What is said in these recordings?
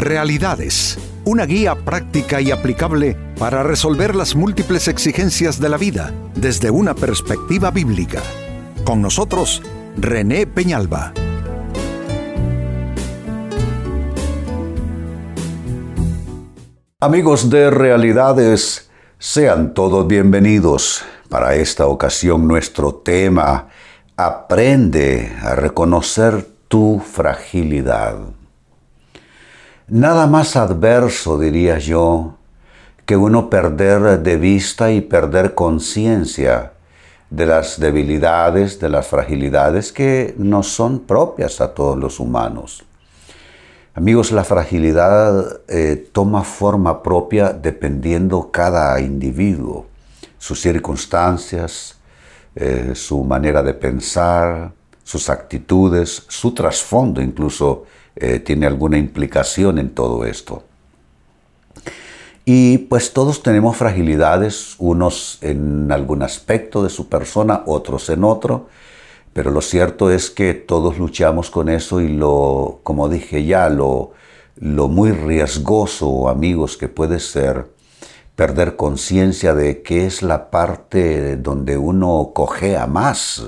Realidades, una guía práctica y aplicable para resolver las múltiples exigencias de la vida desde una perspectiva bíblica. Con nosotros, René Peñalba. Amigos de Realidades, sean todos bienvenidos. Para esta ocasión nuestro tema, aprende a reconocer tu fragilidad. Nada más adverso, diría yo, que uno perder de vista y perder conciencia de las debilidades, de las fragilidades que no son propias a todos los humanos. Amigos, la fragilidad eh, toma forma propia dependiendo cada individuo, sus circunstancias, eh, su manera de pensar, sus actitudes, su trasfondo incluso eh, tiene alguna implicación en todo esto. Y pues todos tenemos fragilidades, unos en algún aspecto de su persona, otros en otro, pero lo cierto es que todos luchamos con eso y lo, como dije ya, lo, lo muy riesgoso, amigos, que puede ser perder conciencia de qué es la parte donde uno cojea más,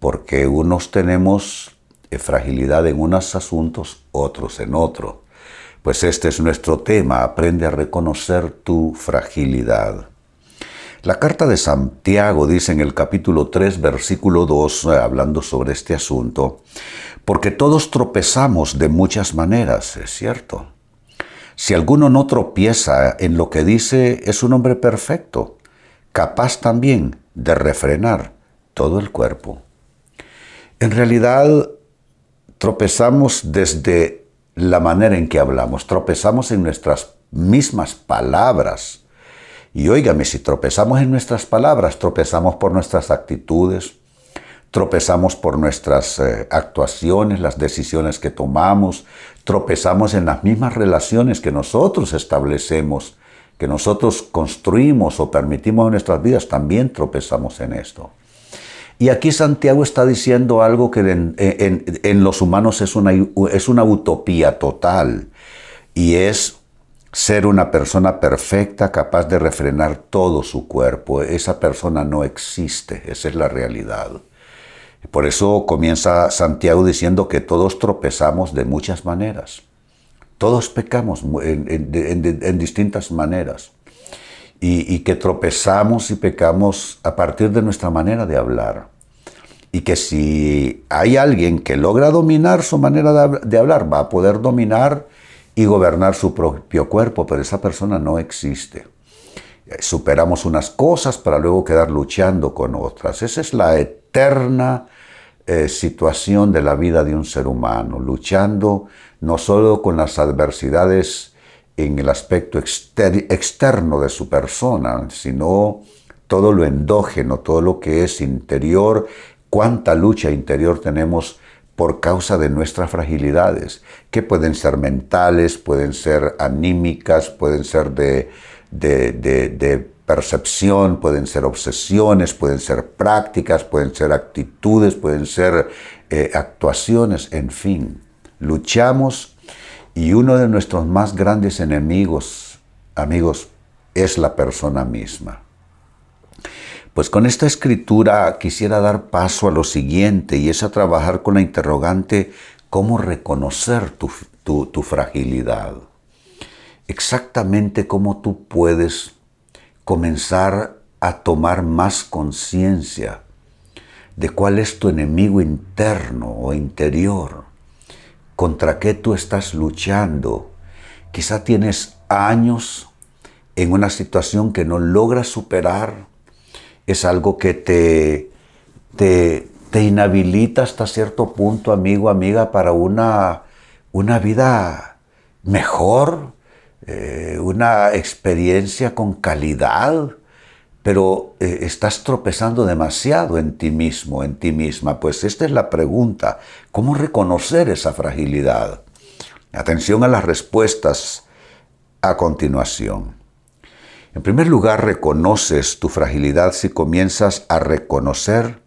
porque unos tenemos fragilidad en unos asuntos, otros en otro. Pues este es nuestro tema, aprende a reconocer tu fragilidad. La carta de Santiago dice en el capítulo 3, versículo 2, eh, hablando sobre este asunto, porque todos tropezamos de muchas maneras, es cierto. Si alguno no tropieza en lo que dice, es un hombre perfecto, capaz también de refrenar todo el cuerpo. En realidad, tropezamos desde la manera en que hablamos, tropezamos en nuestras mismas palabras. Y óigame, si tropezamos en nuestras palabras, tropezamos por nuestras actitudes, tropezamos por nuestras eh, actuaciones, las decisiones que tomamos, tropezamos en las mismas relaciones que nosotros establecemos, que nosotros construimos o permitimos en nuestras vidas, también tropezamos en esto. Y aquí Santiago está diciendo algo que en, los humanos es una, es una utopía total y es ser una persona perfecta capaz de refrenar todo su cuerpo. Esa persona no existe, esa es la realidad. Por eso comienza Santiago diciendo que todos tropezamos de muchas maneras. Todos pecamos en distintas maneras y, que tropezamos y pecamos a partir de nuestra manera de hablar. Y que si hay alguien que logra dominar su manera de, hablar, va a poder dominar y gobernar su propio cuerpo, pero esa persona no existe. Superamos unas cosas para luego quedar luchando con otras. Esa es la eterna eh, situación de la vida de un ser humano, luchando no solo con las adversidades en el aspecto externo de su persona, sino todo lo endógeno, todo lo que es interior, cuánta lucha interior tenemos por causa de nuestras fragilidades, que pueden ser mentales, pueden ser anímicas, pueden ser de, percepción, pueden ser obsesiones, pueden ser prácticas, pueden ser actitudes, pueden ser eh, actuaciones, en fin. Luchamos y uno de nuestros más grandes enemigos, amigos, es la persona misma. Pues con esta escritura quisiera dar paso a lo siguiente y es a trabajar con la interrogante cómo reconocer tu, tu fragilidad. Exactamente cómo tú puedes comenzar a tomar más conciencia de cuál es tu enemigo interno o interior contra qué tú estás luchando. Quizá tienes años en una situación que no logras superar. Es algo que te, te, inhabilita hasta cierto punto, amigo, amiga, para una, una vida mejor, eh, una experiencia con calidad pero eh, estás tropezando demasiado en ti mismo, en ti misma. Pues esta es la pregunta, ¿cómo reconocer esa fragilidad? Atención a las respuestas a continuación. En primer lugar, reconoces tu fragilidad si comienzas a reconocer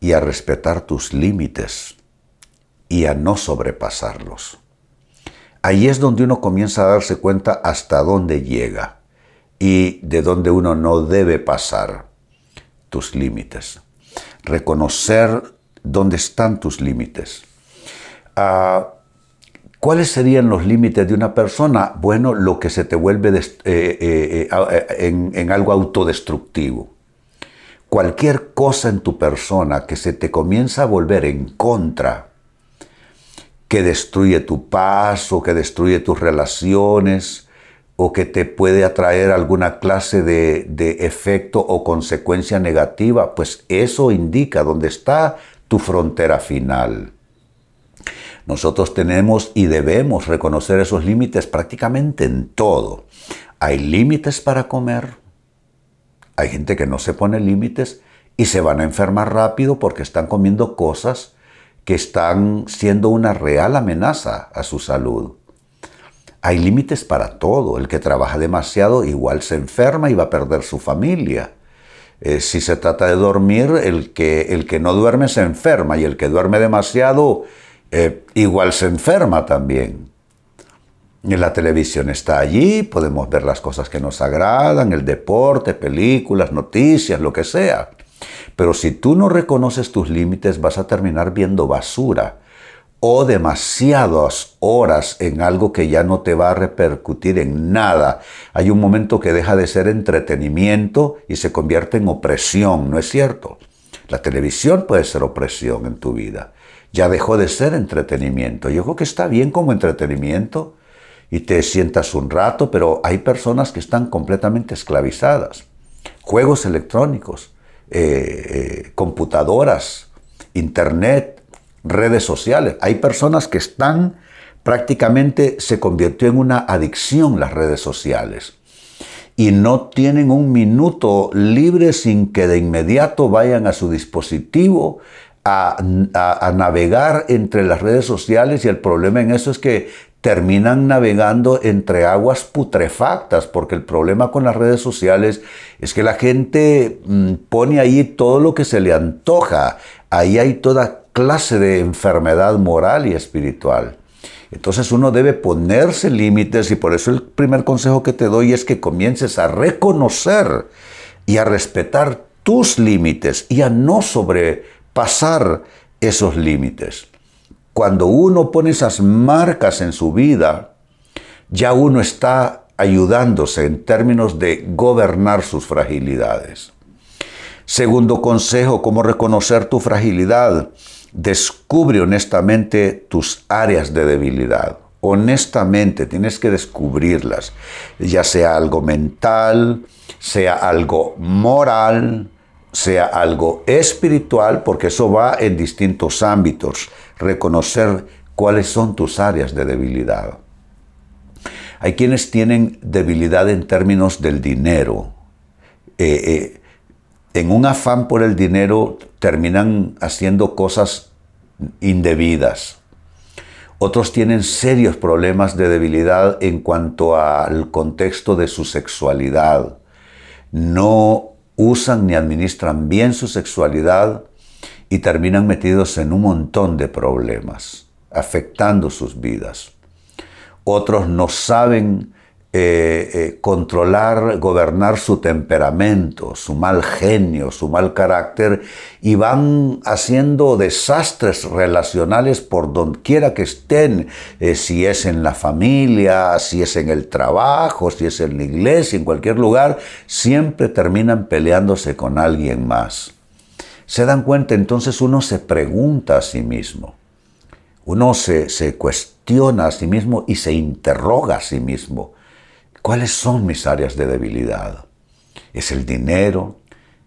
y a respetar tus límites y a no sobrepasarlos. ahí es donde uno comienza a darse cuenta hasta dónde llega y de dónde uno no debe pasar tus límites. Reconocer dónde están tus límites. Ah, ¿Cuáles serían los límites de una persona? Bueno, lo que se te vuelve eh, eh, eh, en, en algo autodestructivo. Cualquier cosa en tu persona que se te comienza a volver en contra que destruye tu paz o que destruye tus relaciones o que te puede atraer alguna clase de, efecto o consecuencia negativa, pues eso indica dónde está tu frontera final. Nosotros tenemos y debemos reconocer esos límites prácticamente en todo. Hay límites para comer. Hay gente que no se pone límites y se van a enfermar rápido porque están comiendo cosas que están siendo una real amenaza a su salud. Hay límites para todo. El que trabaja demasiado igual se enferma y va a perder su familia. Eh, si se trata de dormir, el que, el que no duerme se enferma y el que duerme demasiado eh, igual se enferma también. La televisión está allí, podemos ver las cosas que nos agradan, el deporte, películas, noticias, lo que sea. Pero si tú no reconoces tus límites, vas a terminar viendo basura o demasiadas horas en algo que ya no te va a repercutir en nada. Hay un momento que deja de ser entretenimiento y se convierte en opresión, ¿no es cierto? La televisión puede ser opresión en tu vida. Ya dejó de ser entretenimiento. Yo creo que está bien como entretenimiento y te sientas un rato, pero hay personas que están completamente esclavizadas. Juegos electrónicos. Eh, eh, computadoras, internet, redes sociales. Hay personas que están prácticamente se convirtió en una adicción las redes sociales y no tienen un minuto libre sin que de inmediato vayan a su dispositivo a, a, navegar entre las redes sociales y el problema en eso es que terminan navegando entre aguas putrefactas, porque el problema con las redes sociales es que la gente mm, pone ahí todo lo que se le antoja, ahí hay toda clase de enfermedad moral y espiritual. Entonces uno debe ponerse límites y por eso el primer consejo que te doy es que comiences a reconocer y a respetar tus límites y a no sobrepasar esos límites. Cuando uno pone esas marcas en su vida, ya uno está ayudándose en términos de gobernar sus fragilidades. Segundo consejo, cómo reconocer tu fragilidad. Descubre honestamente tus áreas de debilidad. Honestamente tienes que descubrirlas, ya sea algo mental, sea algo moral, sea algo espiritual, porque eso va en distintos ámbitos reconocer cuáles son tus áreas de debilidad. Hay quienes tienen debilidad en términos del dinero. Eh, eh, en un afán por el dinero terminan haciendo cosas indebidas. Otros tienen serios problemas de debilidad en cuanto al contexto de su sexualidad. No usan ni administran bien su sexualidad y terminan metidos en un montón de problemas, afectando sus vidas. Otros no saben eh, eh, controlar, gobernar su temperamento, su mal genio, su mal carácter y van haciendo desastres relacionales por donde quiera que estén, eh, si es en la familia, si es en el trabajo, si es en la iglesia, en cualquier lugar, siempre terminan peleándose con alguien más. Se dan cuenta, entonces uno se pregunta a sí mismo, uno se, se cuestiona a sí mismo y se interroga a sí mismo, ¿cuáles son mis áreas de debilidad? ¿Es el dinero?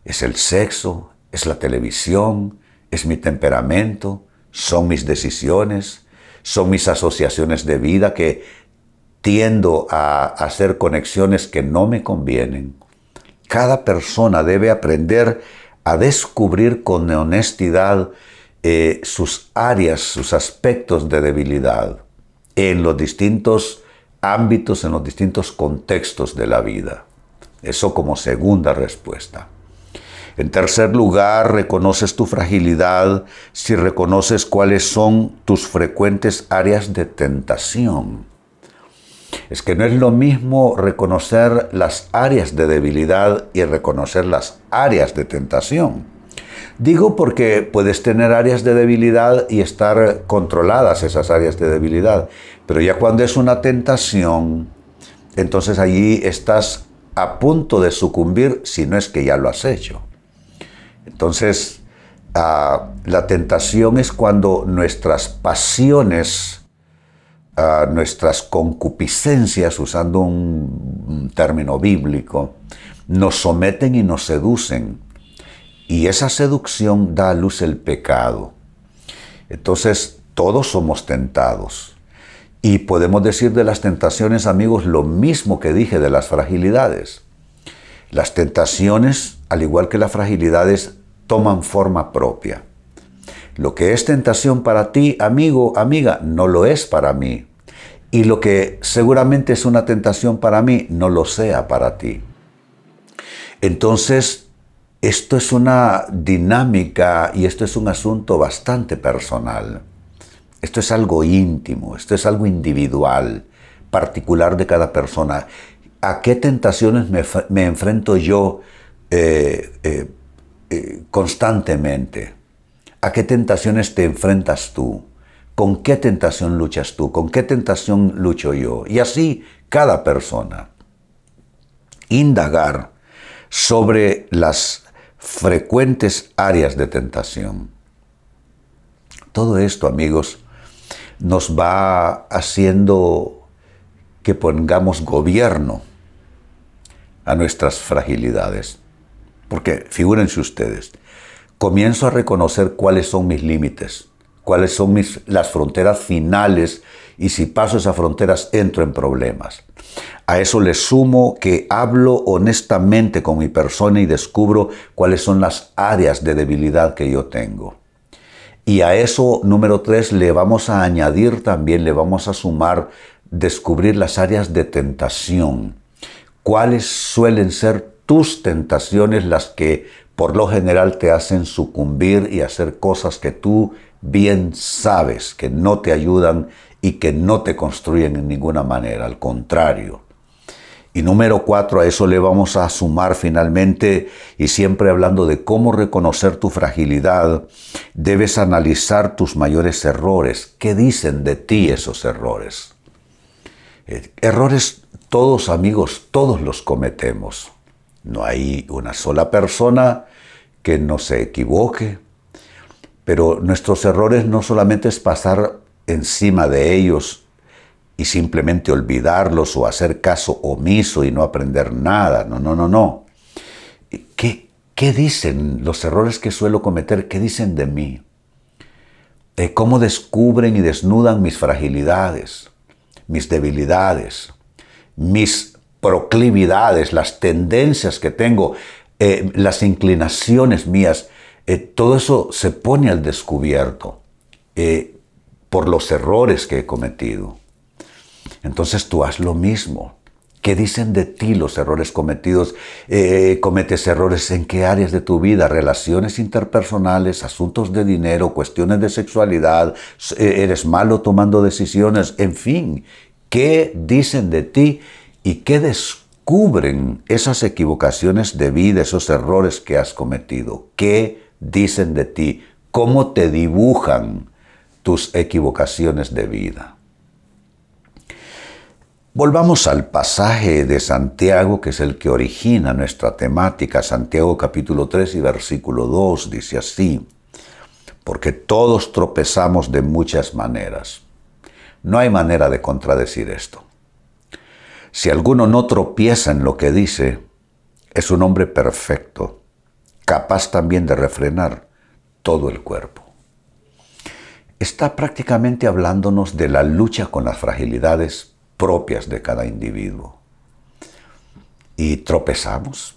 ¿Es el sexo? ¿Es la televisión? ¿Es mi temperamento? ¿Son mis decisiones? ¿Son mis asociaciones de vida que tiendo a hacer conexiones que no me convienen? Cada persona debe aprender a descubrir con honestidad eh, sus áreas, sus aspectos de debilidad en los distintos ámbitos, en los distintos contextos de la vida. Eso como segunda respuesta. En tercer lugar, reconoces tu fragilidad si reconoces cuáles son tus frecuentes áreas de tentación. Es que no es lo mismo reconocer las áreas de debilidad y reconocer las áreas de tentación. Digo porque puedes tener áreas de debilidad y estar controladas esas áreas de debilidad, pero ya cuando es una tentación, entonces allí estás a punto de sucumbir si no es que ya lo has hecho. Entonces, ah, la tentación es cuando nuestras pasiones, ah, nuestras concupiscencias, usando un término bíblico, nos someten y nos seducen y esa seducción da a luz el pecado. Entonces, todos somos tentados. Y podemos decir de las tentaciones, amigos, lo mismo que dije de las fragilidades. Las tentaciones, al igual que las fragilidades, toman forma propia. Lo que es tentación para ti, amigo, amiga, no lo es para mí. Y lo que seguramente es una tentación para mí, no lo sea para ti. Entonces, esto es una dinámica y esto es un asunto bastante personal. Esto es algo íntimo, esto es algo individual, particular de cada persona. ¿A qué tentaciones me, enfrento yo eh, eh, eh, constantemente? ¿A qué tentaciones te enfrentas tú? ¿Con qué tentación luchas tú? ¿Con qué tentación lucho yo? Y así cada persona. Indagar sobre las frecuentes áreas de tentación. Todo esto, amigos, nos va haciendo que pongamos gobierno a nuestras fragilidades. Porque figúrense ustedes, comienzo a reconocer cuáles son mis límites, cuáles son mis, las fronteras finales y si paso esas fronteras entro en problemas. A eso le sumo que hablo honestamente con mi persona y descubro cuáles son las áreas de debilidad que yo tengo. Y a eso, número tres, le vamos a añadir también, le vamos a sumar descubrir las áreas de tentación. ¿Cuáles suelen ser tus tentaciones las que por lo general te hacen sucumbir y hacer cosas que tú bien sabes que no te ayudan y que no te construyen en ninguna manera, al contrario. Y número cuatro, a eso le vamos a sumar finalmente, y siempre hablando de cómo reconocer tu fragilidad, debes analizar tus mayores errores. ¿Qué dicen de ti esos errores? Eh, errores todos amigos, todos los cometemos. No hay una sola persona que no se equivoque, pero nuestros errores no solamente es pasar encima de ellos y simplemente olvidarlos o hacer caso omiso y no aprender nada. No, no, no, no. ¿Qué, qué dicen los errores que suelo cometer? ¿Qué dicen de mí? Eh, ¿Cómo descubren y desnudan mis fragilidades, mis debilidades, mis proclividades, las tendencias que tengo, eh, las inclinaciones mías? Eh, todo eso se pone al descubierto por los errores que he cometido. Entonces tú haz lo mismo. ¿Qué dicen de ti los errores cometidos? Eh, ¿Cometes errores en qué áreas de tu vida? Relaciones interpersonales, asuntos de dinero, cuestiones de sexualidad, eh, eres malo tomando decisiones, en fin. ¿Qué dicen de ti y qué descubren esas equivocaciones de vida, esos errores que has cometido? ¿Qué dicen de ti? ¿Cómo te dibujan tus equivocaciones de vida? Volvamos al pasaje de Santiago, que es el que origina nuestra temática. Santiago capítulo 3 y versículo 2 dice así, porque todos tropezamos de muchas maneras. No hay manera de contradecir esto. Si alguno no tropieza en lo que dice, es un hombre perfecto, capaz también de refrenar todo el cuerpo. Está prácticamente hablándonos de la lucha con las fragilidades propias de cada individuo. Y tropezamos.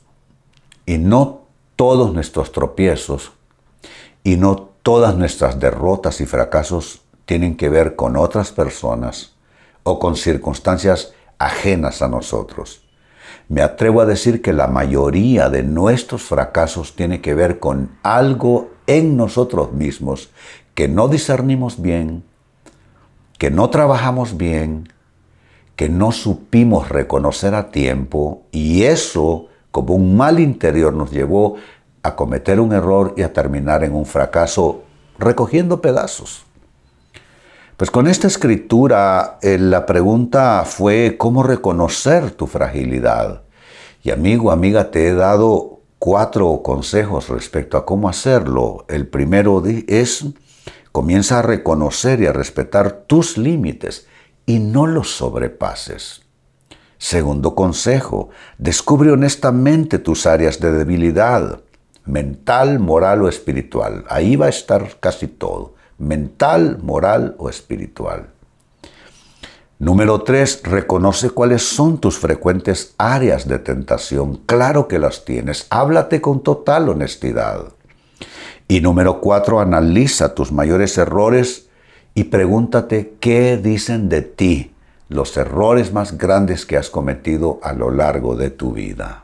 Y no todos nuestros tropiezos y no todas nuestras derrotas y fracasos tienen que ver con otras personas o con circunstancias ajenas a nosotros. Me atrevo a decir que la mayoría de nuestros fracasos tiene que ver con algo en nosotros mismos que no discernimos bien, que no trabajamos bien, que no supimos reconocer a tiempo y eso como un mal interior nos llevó a cometer un error y a terminar en un fracaso recogiendo pedazos. Pues con esta escritura eh, la pregunta fue cómo reconocer tu fragilidad. Y amigo, amiga, te he dado cuatro consejos respecto a cómo hacerlo. El primero es, comienza a reconocer y a respetar tus límites y no los sobrepases. Segundo consejo, descubre honestamente tus áreas de debilidad, mental, moral o espiritual. Ahí va a estar casi todo mental, moral o espiritual. Número tres, reconoce cuáles son tus frecuentes áreas de tentación. Claro que las tienes. Háblate con total honestidad. Y número cuatro, analiza tus mayores errores y pregúntate qué dicen de ti los errores más grandes que has cometido a lo largo de tu vida.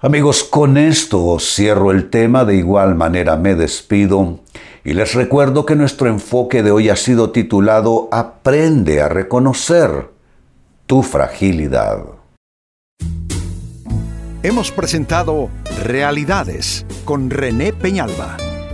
Amigos, con esto cierro el tema, de igual manera me despido y les recuerdo que nuestro enfoque de hoy ha sido titulado Aprende a reconocer tu fragilidad. Hemos presentado Realidades con René Peñalba.